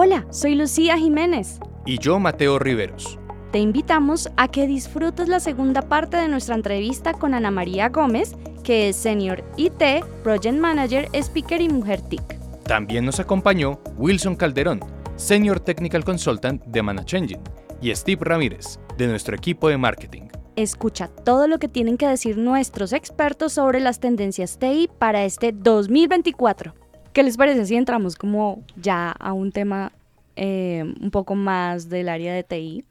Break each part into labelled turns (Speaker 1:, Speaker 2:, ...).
Speaker 1: Hola, soy Lucía Jiménez.
Speaker 2: Y yo, Mateo Riveros.
Speaker 1: Te invitamos a que disfrutes la segunda parte de nuestra entrevista con Ana María Gómez, que es Senior IT, Project Manager, Speaker y Mujer TIC.
Speaker 2: También nos acompañó Wilson Calderón, Senior Technical Consultant de Manachengine, y Steve Ramírez, de nuestro equipo de marketing.
Speaker 1: Escucha todo lo que tienen que decir nuestros expertos sobre las tendencias TI para este 2024. ¿Qué les parece si entramos como ya a un tema eh, un poco más del área de TI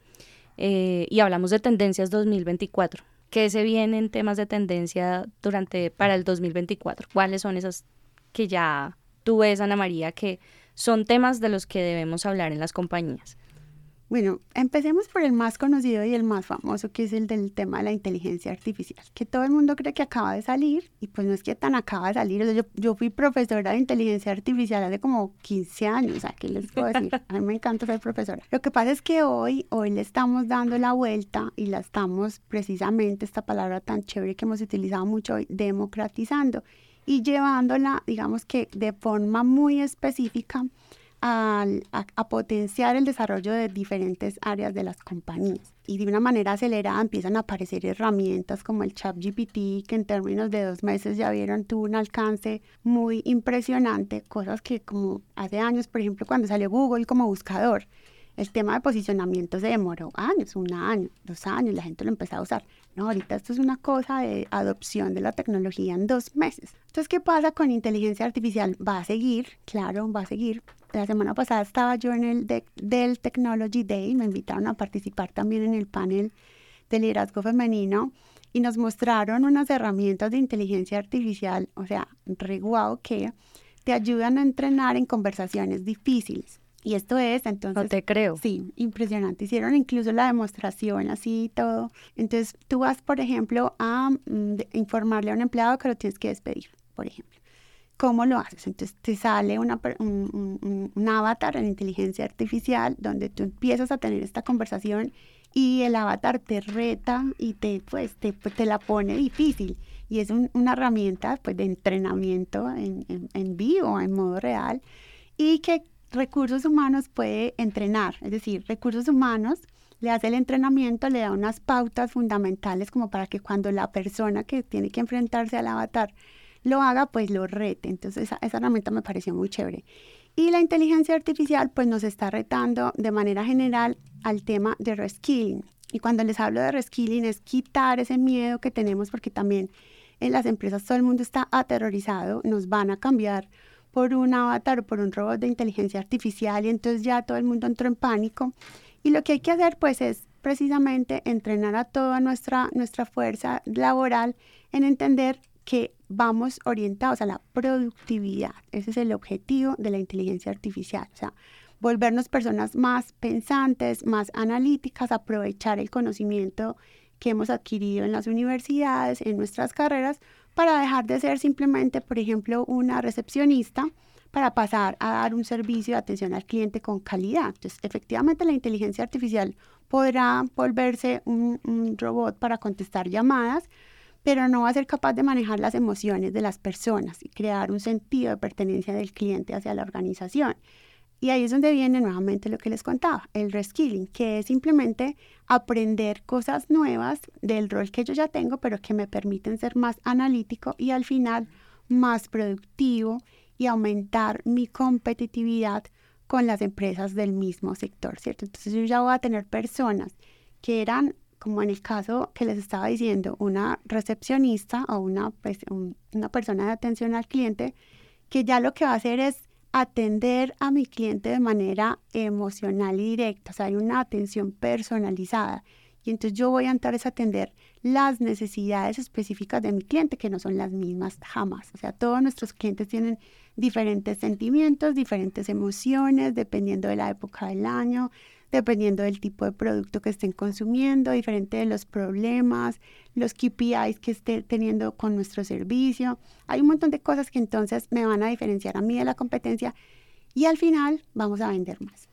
Speaker 1: eh, y hablamos de tendencias 2024? ¿Qué se viene en temas de tendencia durante para el 2024? ¿Cuáles son esas que ya tú ves, Ana María, que son temas de los que debemos hablar en las compañías?
Speaker 3: Bueno, empecemos por el más conocido y el más famoso, que es el del tema de la inteligencia artificial, que todo el mundo cree que acaba de salir y pues no es que tan acaba de salir. yo, fui profesora de inteligencia artificial hace como 15 años, sea, ¿qué les puedo decir? A mí me encanta ser profesora. Lo que pasa es que hoy, hoy le estamos dando la vuelta y la estamos precisamente, esta palabra tan chévere que hemos utilizado mucho hoy, democratizando y llevándola, digamos que de forma muy específica a, potenciar el desarrollo de diferentes áreas de las compañías. Y de una manera acelerada empiezan a aparecer herramientas como el ChatGPT, que en términos de dos meses ya vieron tuvo un alcance muy impresionante, cosas que como hace años, por ejemplo, cuando salió Google como buscador, el tema de posicionamiento se demoró años, un año, dos años, la gente lo empezó a usar. No, ahorita esto es una cosa de adopción de la tecnología en dos meses. Entonces, ¿qué pasa con inteligencia artificial? Va a seguir, claro, va a seguir. La semana pasada estaba yo en el del Technology Day, me invitaron a participar también en el panel de liderazgo femenino y nos mostraron unas herramientas de inteligencia artificial, o sea, re que te ayudan a entrenar en conversaciones difíciles. Y esto es, entonces...
Speaker 1: No te creo.
Speaker 3: Sí, impresionante. Hicieron incluso la demostración así y todo. Entonces, tú vas, por ejemplo, a mm, informarle a un empleado que lo tienes que despedir, por ejemplo. ¿Cómo lo haces? Entonces, te sale una, un, un, avatar en inteligencia artificial donde tú empiezas a tener esta conversación y el avatar te reta y te, pues, te, te la pone difícil. Y es una herramienta pues, de entrenamiento en, en, en vivo, en modo real, y que recursos humanos puede entrenar, es decir, recursos humanos le hace el entrenamiento, le da unas pautas fundamentales como para que cuando la persona que tiene que enfrentarse al avatar lo haga, pues lo rete. Entonces esa, herramienta me pareció muy chévere. Y la inteligencia artificial pues nos está retando de manera general al tema de reskilling. Y cuando les hablo de reskilling es quitar ese miedo que tenemos porque también en las empresas todo el mundo está aterrorizado, nos van a cambiar por un avatar o por un robot de inteligencia artificial y entonces ya todo el mundo entró en pánico. Y lo que hay que hacer pues es precisamente entrenar a toda nuestra, nuestra fuerza laboral en entender que vamos orientados a la productividad. Ese es el objetivo de la inteligencia artificial. O sea, volvernos personas más pensantes, más analíticas, aprovechar el conocimiento que hemos adquirido en las universidades, en nuestras carreras, para dejar de ser simplemente, por ejemplo, una recepcionista para pasar a dar un servicio de atención al cliente con calidad. Entonces, efectivamente, la inteligencia artificial podrá volverse un, robot para contestar llamadas, pero no va a ser capaz de manejar las emociones de las personas y crear un sentido de pertenencia del cliente hacia la organización. Y ahí es donde viene nuevamente lo que les contaba, el reskilling, que es simplemente aprender cosas nuevas del rol que yo ya tengo, pero que me permiten ser más analítico y al final más productivo y aumentar mi competitividad con las empresas del mismo sector, ¿cierto? Entonces yo ya voy a tener personas que eran, como en el caso que les estaba diciendo, una recepcionista o una, pues, una persona de atención al cliente, que ya lo que va a hacer es atender a mi cliente de manera emocional y directa, o sea, hay una atención personalizada. Y entonces yo voy a entrar a atender las necesidades específicas de mi cliente, que no son las mismas jamás. O sea, todos nuestros clientes tienen diferentes sentimientos, diferentes emociones, dependiendo de la época del año, dependiendo del tipo de producto que estén consumiendo, diferente de los problemas, los KPIs que esté teniendo con nuestro servicio. Hay un montón de cosas que entonces me van a diferenciar a mí de la competencia y al final vamos a vender más.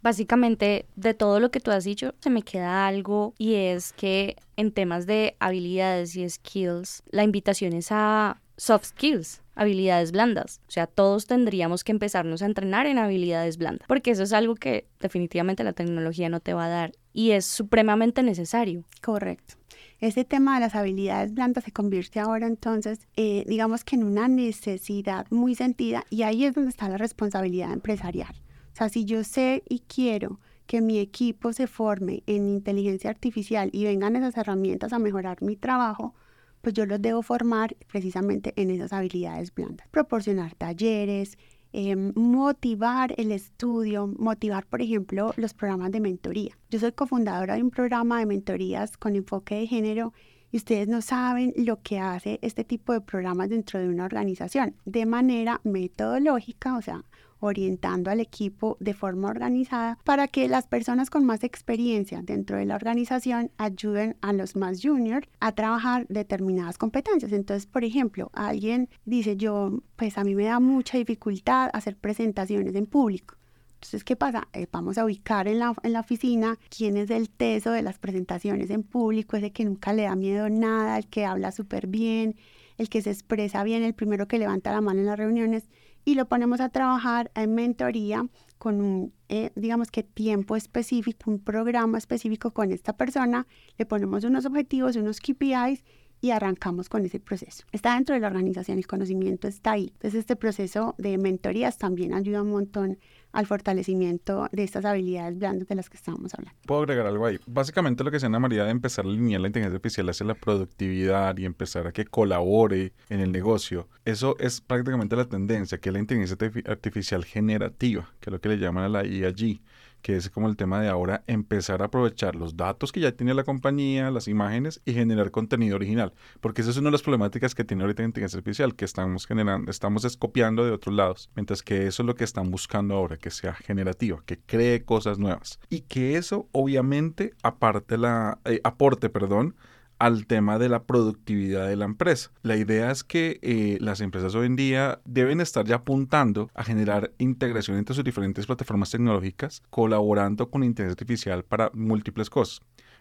Speaker 1: Básicamente, de todo lo que tú has dicho, se me queda algo y es que en temas de habilidades y skills, la invitación es a soft skills, habilidades blandas. O sea, todos tendríamos que empezarnos a entrenar en habilidades blandas, porque eso es algo que definitivamente la tecnología no te va a dar y es supremamente necesario.
Speaker 3: Correcto. Ese tema de las habilidades blandas se convierte ahora entonces, eh, digamos que en una necesidad muy sentida y ahí es donde está la responsabilidad empresarial. O sea, si yo sé y quiero que mi equipo se forme en inteligencia artificial y vengan esas herramientas a mejorar mi trabajo, pues yo los debo formar precisamente en esas habilidades blandas. Proporcionar talleres, em, motivar el estudio, motivar, por ejemplo, los programas de mentoría. Yo soy cofundadora de un programa de mentorías con enfoque de género y ustedes no saben lo que hace este tipo de programas dentro de una organización de manera metodológica, o sea, orientando al equipo de forma organizada para que las personas con más experiencia dentro de la organización ayuden a los más juniors a trabajar determinadas competencias. Entonces, por ejemplo, alguien dice yo, pues a mí me da mucha dificultad hacer presentaciones en público. Entonces, ¿qué pasa? Eh, vamos a ubicar en la, en la oficina quién es el teso de las presentaciones en público, ese que nunca le da miedo nada, el que habla súper bien, el que se expresa bien, el primero que levanta la mano en las reuniones y lo ponemos a trabajar en mentoría con un, eh, digamos que tiempo específico, un programa específico con esta persona, le ponemos unos objetivos, unos KPIs y arrancamos con ese proceso. Está dentro de la organización, el conocimiento está ahí. Entonces este proceso de mentorías también ayuda un montón al fortalecimiento de estas habilidades blandas de las que estábamos hablando.
Speaker 4: Puedo agregar algo ahí. Básicamente lo que se Ana María de empezar a alinear la inteligencia artificial hacia la productividad y empezar a que colabore en el negocio. Eso es prácticamente la tendencia, que es la inteligencia artificial generativa, que es lo que le llaman a la IAG que es como el tema de ahora empezar a aprovechar los datos que ya tiene la compañía, las imágenes y generar contenido original, porque esa es una de las problemáticas que tiene ahorita la inteligencia artificial, que estamos generando, estamos escopiando de otros lados, mientras que eso es lo que están buscando ahora, que sea generativa, que cree cosas nuevas. Y que eso obviamente aparte la eh, aporte, perdón, al tema de la productividad de la empresa. La idea es que eh, las empresas hoy en día deben estar ya apuntando a generar integración entre sus diferentes plataformas tecnológicas, colaborando con inteligencia artificial para múltiples cosas.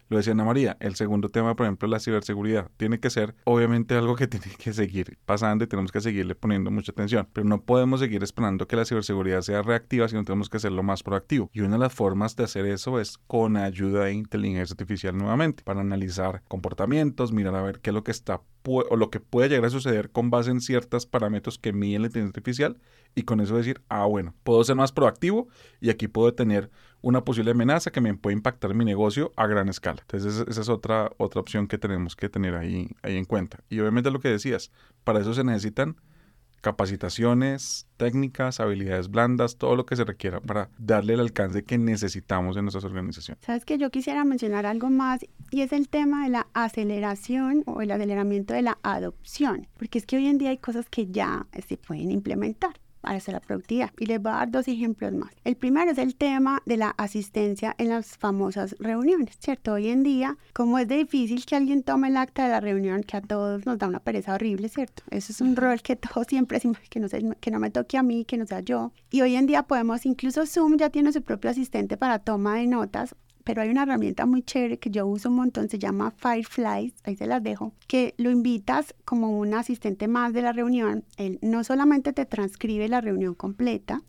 Speaker 4: Lo decía Ana María, el segundo tema, por ejemplo, la ciberseguridad. Tiene que ser, obviamente, algo que tiene que seguir pasando y tenemos que seguirle poniendo mucha atención. Pero no podemos seguir esperando que la ciberseguridad sea reactiva, sino tenemos que hacerlo más proactivo. Y una de las formas de hacer eso es con ayuda de inteligencia artificial nuevamente, para analizar comportamientos, mirar a ver qué es lo que está o lo que puede llegar a suceder con base en ciertos parámetros que mide la inteligencia artificial y con eso decir, ah, bueno, puedo ser más proactivo y aquí puedo tener una posible amenaza que me puede impactar mi negocio a gran escala. Entonces esa es otra, otra opción que tenemos que tener ahí, ahí en cuenta. Y obviamente lo que decías, para eso se necesitan capacitaciones, técnicas, habilidades blandas, todo lo que se requiera para darle el alcance que necesitamos en nuestras organizaciones.
Speaker 3: Sabes que yo quisiera mencionar algo más y es el tema de la aceleración o el aceleramiento de la adopción, porque es que hoy en día hay cosas que ya se pueden implementar para hacer la productividad. Y les voy a dar dos ejemplos más. El primero es el tema de la asistencia en las famosas reuniones, ¿cierto? Hoy en día, como es difícil que alguien tome el acta de la reunión, que a todos nos da una pereza horrible, ¿cierto? Eso es un rol que todos siempre decimos que no, que no me toque a mí, que no sea yo. Y hoy en día podemos, incluso Zoom ya tiene su propio asistente para toma de notas pero hay una herramienta muy chévere que yo uso un montón, se llama Fireflies, ahí se las dejo, que lo invitas como un asistente más de la reunión. Él no solamente te transcribe la reunión completa,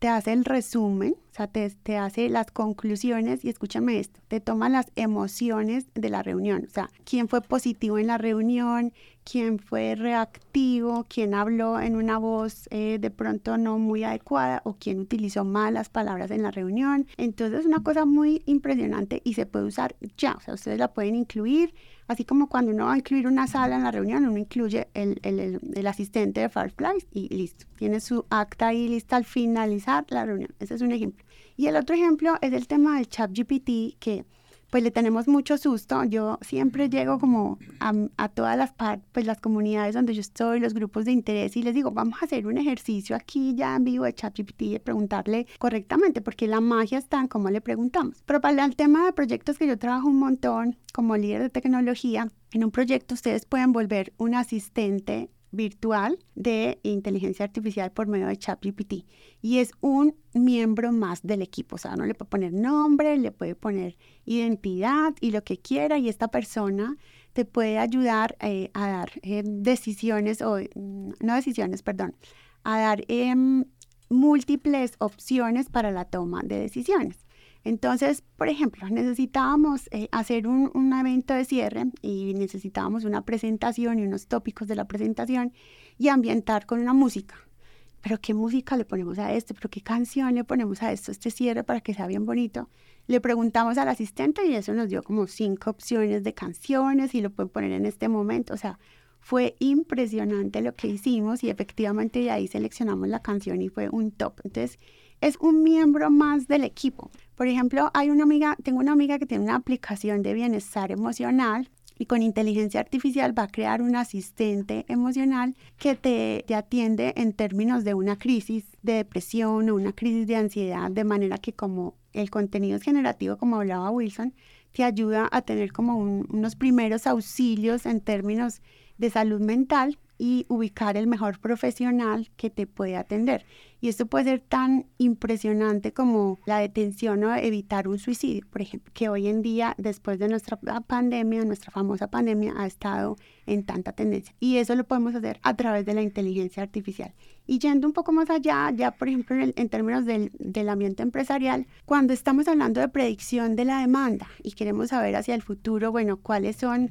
Speaker 3: te hace el resumen, o sea, te, te, hace las conclusiones y escúchame esto, te toma las emociones de la reunión, o sea, quién fue positivo en la reunión, quién fue reactivo, quién habló en una voz eh, de pronto no muy adecuada o quién utilizó malas palabras en la reunión. Entonces es una cosa muy impresionante y se puede usar ya, o sea, ustedes la pueden incluir, así como cuando uno va a incluir una sala en la reunión, uno incluye el, el, asistente de Firefly y listo, tiene su acta ahí lista al finalizar la reunión. Ese es un ejemplo. Y el otro ejemplo es el tema del chat GPT que pues le tenemos mucho susto. Yo siempre llego como a, todas las, pues, las comunidades donde yo estoy, los grupos de interés y les digo, vamos a hacer un ejercicio aquí ya en vivo de ChatGPT de preguntarle correctamente, porque la magia está en cómo le preguntamos. Pero para el tema de proyectos que yo trabajo un montón como líder de tecnología, en un proyecto ustedes pueden volver un asistente virtual de inteligencia artificial por medio de ChatGPT. Y es un miembro más del equipo, o sea, uno le puede poner nombre, le puede poner identidad y lo que quiera. Y esta persona te puede ayudar eh, a dar eh, decisiones, o mm, no decisiones, perdón, a dar em, múltiples opciones para la toma de decisiones. Entonces, por ejemplo, necesitábamos eh, hacer un, evento de cierre y necesitábamos una presentación y unos tópicos de la presentación y ambientar con una música. Pero qué música le ponemos a esto, pero qué canción le ponemos a esto, este cierre para que sea bien bonito. Le preguntamos al asistente y eso nos dio como cinco opciones de canciones y lo pueden poner en este momento. O sea, fue impresionante lo que hicimos y efectivamente de ahí seleccionamos la canción y fue un top. Entonces, es un miembro más del equipo. Por ejemplo, hay una amiga, tengo una amiga que tiene una aplicación de bienestar emocional y con inteligencia artificial va a crear un asistente emocional que te, te, atiende en términos de una crisis de depresión o una crisis de ansiedad, de manera que como el contenido es generativo, como hablaba Wilson, te ayuda a tener como unos primeros auxilios en términos de salud mental y ubicar el mejor profesional que te puede atender. Y esto puede ser tan impresionante como la detención o evitar un suicidio, por ejemplo, que hoy en día, después de nuestra pandemia, nuestra famosa pandemia, ha estado en tanta tendencia. Y eso lo podemos hacer a través de la inteligencia artificial. Y yendo un poco más allá, ya por ejemplo en, en términos del, del ambiente empresarial, cuando estamos hablando de predicción de la demanda y queremos saber hacia el futuro, bueno, cuáles son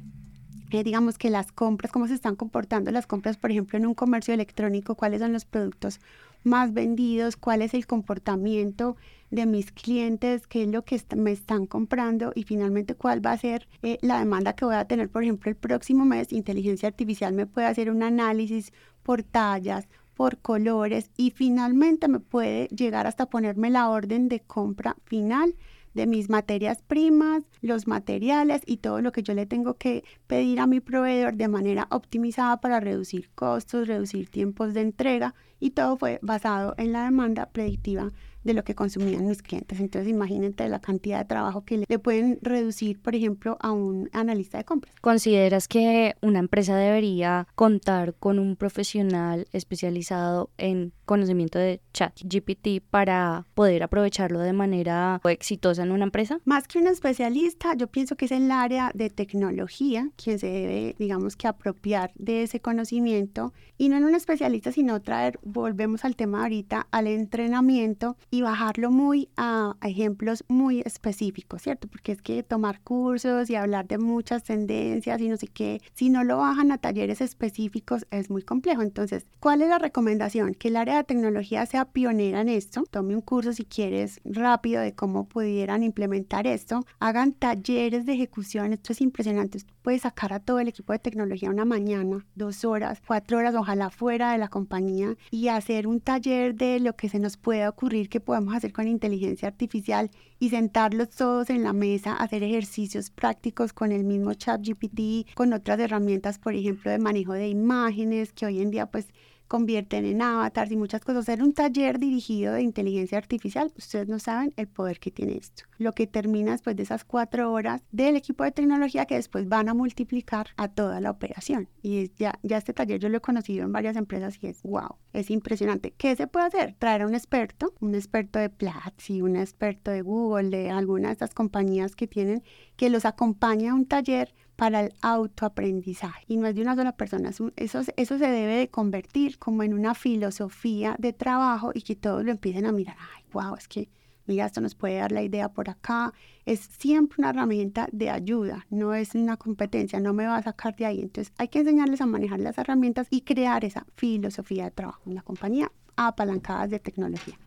Speaker 3: eh, digamos que las compras, cómo se están comportando las compras, por ejemplo, en un comercio electrónico, cuáles son los productos más vendidos, cuál es el comportamiento de mis clientes, qué es lo que me están comprando y finalmente cuál va a ser eh, la demanda que voy a tener, por ejemplo, el próximo mes. Inteligencia artificial me puede hacer un análisis por tallas, por colores y finalmente me puede llegar hasta ponerme la orden de compra final de mis materias primas, los materiales y todo lo que yo le tengo que pedir a mi proveedor de manera optimizada para reducir costos, reducir tiempos de entrega y todo fue basado en la demanda predictiva de lo que consumían mis clientes. Entonces imagínate la cantidad de trabajo que le pueden reducir, por ejemplo, a un analista de compras.
Speaker 1: ¿Consideras que una empresa debería contar con un profesional especializado en conocimiento de chat GPT para poder aprovecharlo de manera exitosa en una empresa?
Speaker 3: Más que un especialista, yo pienso que es el área de tecnología quien se debe, digamos que, apropiar de ese conocimiento y no en un especialista, sino traer, volvemos al tema ahorita, al entrenamiento y bajarlo muy a, ejemplos muy específicos, ¿cierto? Porque es que tomar cursos y hablar de muchas tendencias y no sé qué, si no lo bajan a talleres específicos es muy complejo. Entonces, ¿cuál es la recomendación? Que el área de tecnología sea pionera en esto, tome un curso si quieres rápido de cómo pudieran implementar esto, hagan talleres de ejecución, esto es impresionante, puedes sacar a todo el equipo de tecnología una mañana, dos horas, cuatro horas, ojalá fuera de la compañía y hacer un taller de lo que se nos pueda ocurrir que podemos hacer con inteligencia artificial y sentarlos todos en la mesa, hacer ejercicios prácticos con el mismo chat GPT, con otras herramientas, por ejemplo, de manejo de imágenes, que hoy en día pues convierten en avatars y muchas cosas. Hacer un taller dirigido de inteligencia artificial, ustedes no saben el poder que tiene esto. Lo que termina después de esas cuatro horas del equipo de tecnología que después van a multiplicar a toda la operación. Y ya, ya este taller yo lo he conocido en varias empresas y es wow, es impresionante. ¿Qué se puede hacer? Traer a un experto, un experto de Platzi, un experto de Google, de alguna de estas compañías que tienen, que los acompañe a un taller para el autoaprendizaje. Y no es de una sola persona, eso, eso se debe de convertir como en una filosofía de trabajo y que todos lo empiecen a mirar, ay, wow, es que, mira, esto nos puede dar la idea por acá. Es siempre una herramienta de ayuda, no es una competencia, no me va a sacar de ahí. Entonces hay que enseñarles a manejar las herramientas y crear esa filosofía de trabajo. Una compañía apalancada de tecnología.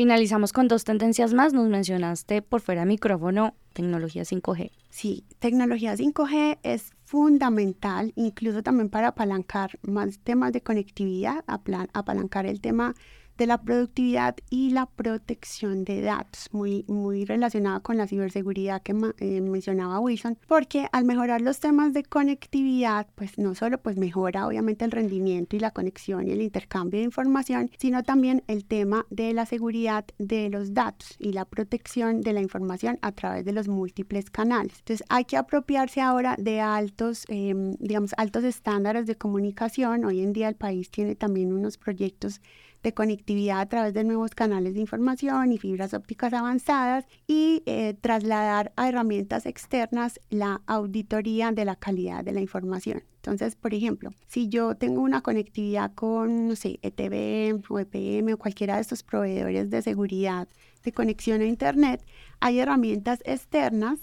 Speaker 1: Finalizamos con dos tendencias más. Nos mencionaste por fuera micrófono tecnología 5G.
Speaker 3: Sí, tecnología 5G es fundamental, incluso también para apalancar más temas de conectividad, apalancar el tema de la productividad y la protección de datos, muy, muy relacionada con la ciberseguridad que eh, mencionaba Wilson, porque al mejorar los temas de conectividad, pues no solo pues mejora obviamente el rendimiento y la conexión y el intercambio de información, sino también el tema de la seguridad de los datos y la protección de la información a través de los múltiples canales. Entonces hay que apropiarse ahora de altos, em, digamos, altos estándares de comunicación. Hoy en día el país tiene también unos proyectos de conectividad a través de nuevos canales de información y fibras ópticas avanzadas y eh, trasladar a herramientas externas la auditoría de la calidad de la información. Entonces, por ejemplo, si yo tengo una conectividad con, no sé, ETV o EPM o cualquiera de estos proveedores de seguridad de conexión a Internet, hay herramientas externas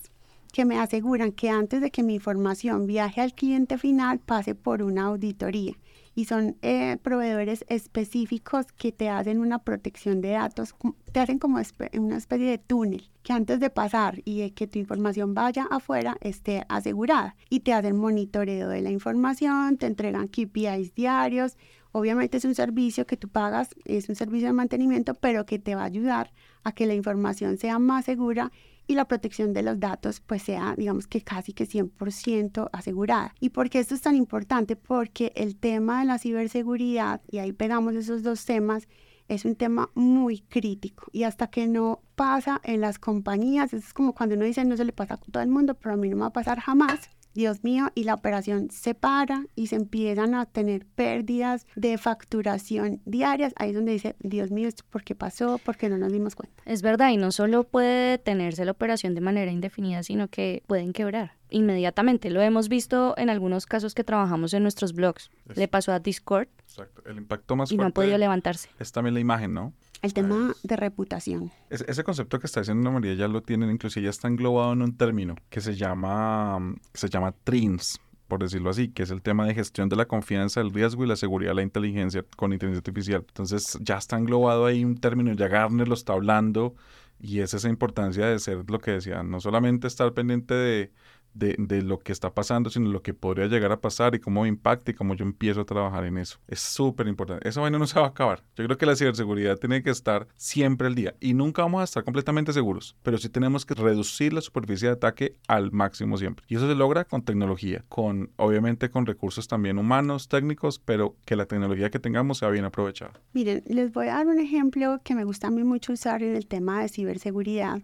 Speaker 3: que me aseguran que antes de que mi información viaje al cliente final pase por una auditoría y son eh, proveedores específicos que te hacen una protección de datos, te hacen como una especie de túnel que antes de pasar y de que tu información vaya afuera esté asegurada y te hacen monitoreo de la información, te entregan KPIs diarios. Obviamente es un servicio que tú pagas, es un servicio de mantenimiento, pero que te va a ayudar a que la información sea más segura y la protección de los datos pues sea, digamos que casi que 100% asegurada. ¿Y por qué esto es tan importante? Porque el tema de la ciberseguridad, y ahí pegamos esos dos temas, es un tema muy crítico y hasta que no pasa en las compañías, es como cuando uno dice no se le pasa a todo el mundo, pero a mí no me va a pasar jamás, Dios mío, y la operación se para y se empiezan a tener pérdidas de facturación diarias. Ahí es donde dice, Dios mío, ¿por qué pasó? ¿Por qué no nos dimos cuenta?
Speaker 1: Es verdad, y no solo puede detenerse la operación de manera indefinida, sino que pueden quebrar inmediatamente. Lo hemos visto en algunos casos que trabajamos en nuestros blogs. Le pasó a Discord.
Speaker 4: Exacto. El impacto más
Speaker 1: y no ha podido levantarse.
Speaker 4: Es también la imagen, ¿no?
Speaker 3: El tema de reputación.
Speaker 4: ese concepto que está diciendo María ya lo tienen, inclusive ya está englobado en un término que se llama, se llama TRINS, por decirlo así, que es el tema de gestión de la confianza, el riesgo y la seguridad de la inteligencia con inteligencia artificial. Entonces ya está englobado ahí un término, ya Garner lo está hablando y es esa importancia de ser lo que decía, no solamente estar pendiente de de, de, lo que está pasando, sino lo que podría llegar a pasar y cómo impacta y cómo yo empiezo a trabajar en eso. Es súper importante. Esa vaina no se va a acabar. Yo creo que la ciberseguridad tiene que estar siempre al día y nunca vamos a estar completamente seguros, pero sí tenemos que reducir la superficie de ataque al máximo siempre. Y eso se logra con tecnología, con obviamente con recursos también humanos, técnicos, pero que la tecnología que tengamos sea bien aprovechada.
Speaker 3: Miren, les voy a dar un ejemplo que me gusta a mí mucho usar en el tema de ciberseguridad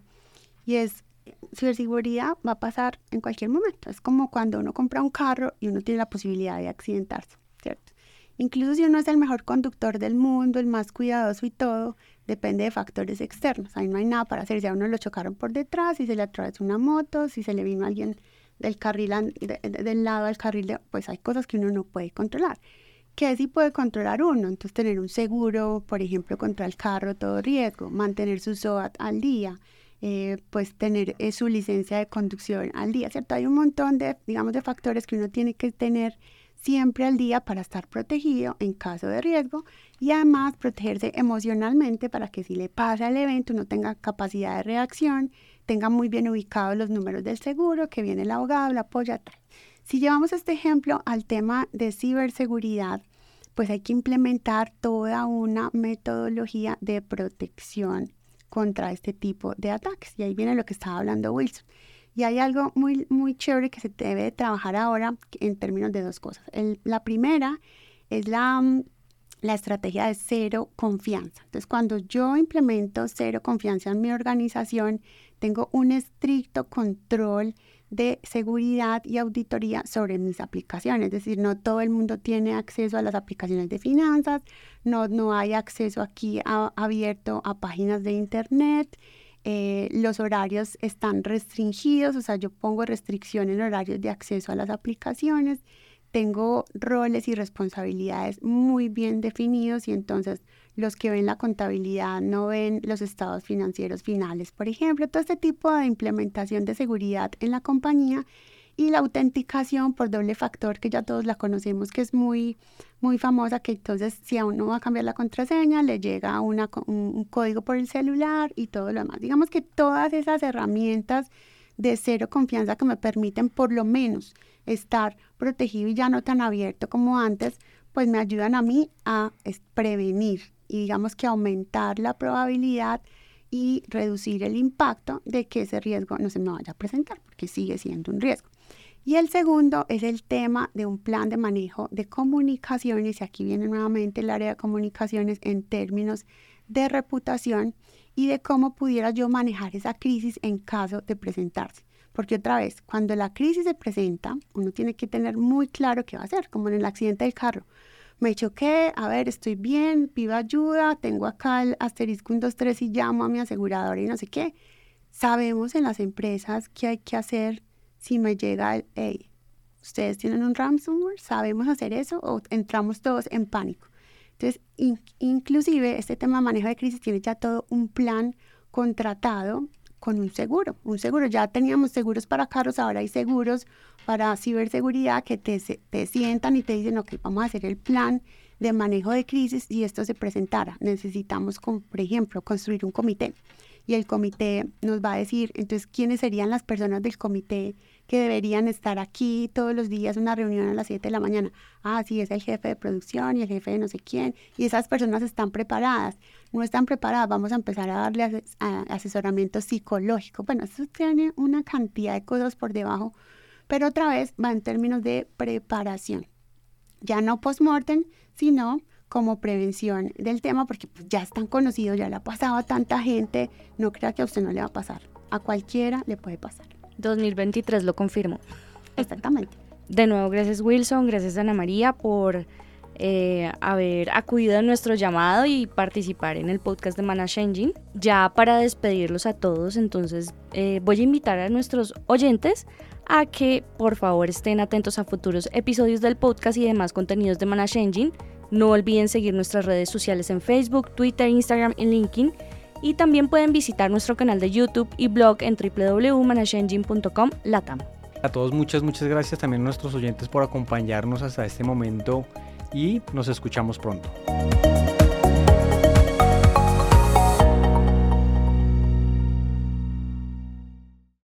Speaker 3: y es ciberseguridad va a pasar en cualquier momento. Es como cuando uno compra un carro y uno tiene la posibilidad de accidentarse, ¿cierto? Incluso si uno es el mejor conductor del mundo, el más cuidadoso y todo, depende de factores externos. Ahí no hay nada para hacer. Si a uno lo chocaron por detrás, si se le atravesó una moto, si se le vino alguien del carril del lado del carril, pues hay cosas que uno no puede controlar. ¿Qué sí puede controlar uno? Entonces tener un seguro, por ejemplo, contra el carro, todo riesgo, mantener su SOAT al día, eh, pues tener eh, su licencia de conducción al día, ¿cierto? Hay un montón de, digamos, de factores que uno tiene que tener siempre al día para estar protegido en caso de riesgo y además protegerse emocionalmente para que si le pasa el evento uno tenga capacidad de reacción, tenga muy bien ubicados los números del seguro, que viene el abogado, la apoya, tal. Si llevamos este ejemplo al tema de ciberseguridad, pues hay que implementar toda una metodología de protección contra este tipo de ataques. Y ahí viene lo que estaba hablando Wilson. Y hay algo muy, muy chévere que se debe trabajar ahora en términos de dos cosas. la primera es la, mm, la estrategia de cero confianza. Entonces, cuando yo implemento cero confianza en mi organización, tengo un estricto control de seguridad y auditoría sobre mis aplicaciones. Es decir, no todo el mundo tiene acceso a las aplicaciones de finanzas, no, no hay acceso aquí abierto a páginas de internet. Eh, los horarios están restringidos, o sea, yo pongo restricciones en horarios de acceso a las aplicaciones, tengo roles y responsabilidades muy bien definidos y entonces los que ven la contabilidad no ven los estados financieros finales, por ejemplo, todo este tipo de implementación de seguridad en la compañía y la autenticación por doble factor que ya todos la conocemos que es muy muy famosa que entonces si a uno va a cambiar la contraseña le llega una, un, código por el celular y todo lo demás. Digamos que todas esas herramientas de cero confianza que me permiten por lo menos estar protegido y ya no tan abierto como antes pues me ayudan a mí a prevenir y digamos que aumentar la probabilidad y reducir el impacto de que ese riesgo no se me vaya a presentar, porque sigue siendo un riesgo. Y el segundo es el tema de un plan de manejo de comunicaciones, y aquí viene nuevamente el área de comunicaciones en términos de reputación y de cómo pudiera yo manejar esa crisis en caso de presentarse. Porque otra vez, cuando la crisis se presenta, uno tiene que tener muy claro qué va a hacer, como en el accidente del carro me choqué, a ver, estoy bien, pido ayuda, tengo acá el asterisco 1, 2, 3 y llamo a mi aseguradora y no sé qué. Sabemos en las empresas qué hay que hacer si me llega el, hey, ustedes tienen un ransomware, sabemos hacer eso o entramos todos en pánico. Entonces, inclusive este tema de manejo de crisis tiene ya todo un plan contratado con un seguro. Un seguro, ya teníamos seguros para carros, ahora hay seguros para ciberseguridad que te, te sientan y te dicen, ok, vamos a hacer el plan de manejo de crisis y esto se presentara. Necesitamos, por ejemplo, construir un comité y el comité nos va a decir, entonces, quiénes serían las personas del comité que deberían estar aquí todos los días, una reunión a las 7 de la mañana. Ah, sí, es el jefe de producción y el jefe de no sé quién. Y esas personas están preparadas. No están preparadas, vamos a empezar a darle asesoramiento psicológico. Bueno, eso tiene una cantidad de cosas por debajo, pero otra vez va en términos de preparación. Ya no post-mortem, sino como prevención del tema, porque pues, ya están conocidos, ya le ha pasado a tanta gente, no crea que a usted no le va a pasar, a cualquiera le puede pasar.
Speaker 1: 2023 lo confirmo.
Speaker 3: Exactamente.
Speaker 1: De nuevo, gracias Wilson, gracias Ana María por eh, haber acudido a nuestro llamado y participar en el podcast de Mana Engine. Ya para despedirlos a todos, entonces eh, voy a invitar a nuestros oyentes a que por favor estén atentos a futuros episodios del podcast y demás contenidos de Mana Engine no olviden seguir nuestras redes sociales en Facebook, Twitter, Instagram y LinkedIn. Y también pueden visitar nuestro canal de YouTube y blog en www.managengine.com latam.
Speaker 5: A todos muchas, muchas gracias también a nuestros oyentes por acompañarnos hasta este momento y nos escuchamos pronto.